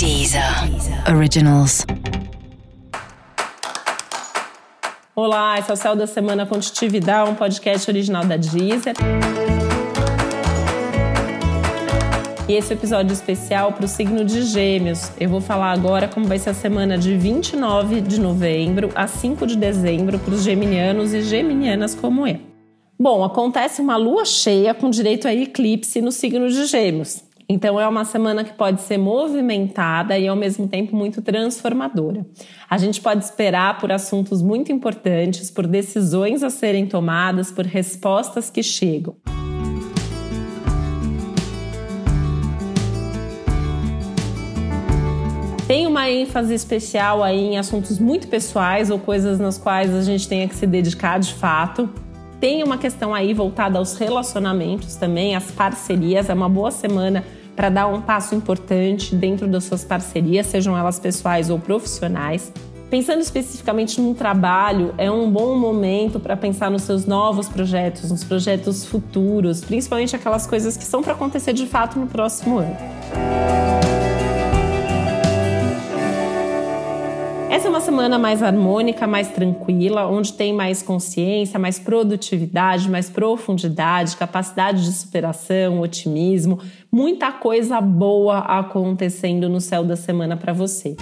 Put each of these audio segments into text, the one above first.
Deezer Originals. Olá, esse é o Céu da Semana Contitividade, um podcast original da Deezer. E esse episódio especial para o signo de Gêmeos. Eu vou falar agora como vai ser a semana de 29 de novembro a 5 de dezembro para os geminianos e geminianas como eu. Bom, acontece uma lua cheia com direito a eclipse no signo de Gêmeos. Então é uma semana que pode ser movimentada e ao mesmo tempo muito transformadora. A gente pode esperar por assuntos muito importantes, por decisões a serem tomadas, por respostas que chegam. Tem uma ênfase especial aí em assuntos muito pessoais ou coisas nas quais a gente tenha que se dedicar de fato. Tem uma questão aí voltada aos relacionamentos também, às parcerias. É uma boa semana para dar um passo importante dentro das suas parcerias, sejam elas pessoais ou profissionais. Pensando especificamente no trabalho, é um bom momento para pensar nos seus novos projetos, nos projetos futuros, principalmente aquelas coisas que são para acontecer de fato no próximo ano. Essa é uma semana mais harmônica, mais tranquila, onde tem mais consciência, mais produtividade, mais profundidade, capacidade de superação, otimismo, muita coisa boa acontecendo no céu da semana para você.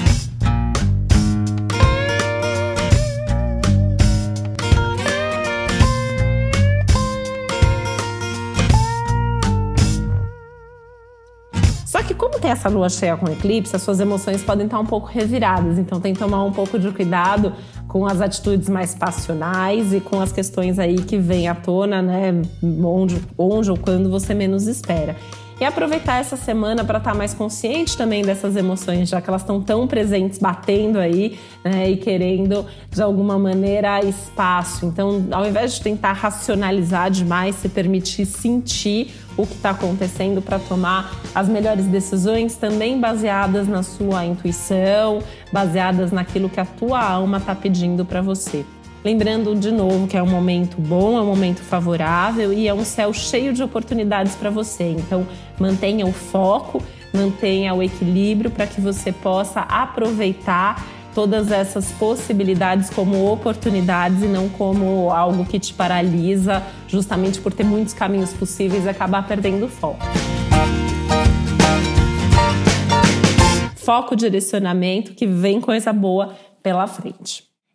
Só que como tem essa lua cheia com eclipse, as suas emoções podem estar um pouco reviradas, então tem que tomar um pouco de cuidado com as atitudes mais passionais e com as questões aí que vêm à tona, né, onde, onde ou quando você menos espera e aproveitar essa semana para estar tá mais consciente também dessas emoções, já que elas estão tão presentes, batendo aí né, e querendo de alguma maneira espaço. Então, ao invés de tentar racionalizar demais, se permitir sentir o que está acontecendo para tomar as melhores decisões, também baseadas na sua intuição, baseadas naquilo que a tua alma está pedindo para você. Lembrando de novo que é um momento bom, é um momento favorável e é um céu cheio de oportunidades para você. Então, mantenha o foco, mantenha o equilíbrio para que você possa aproveitar todas essas possibilidades como oportunidades e não como algo que te paralisa, justamente por ter muitos caminhos possíveis e acabar perdendo foco. Foco, direcionamento, que vem coisa boa pela frente.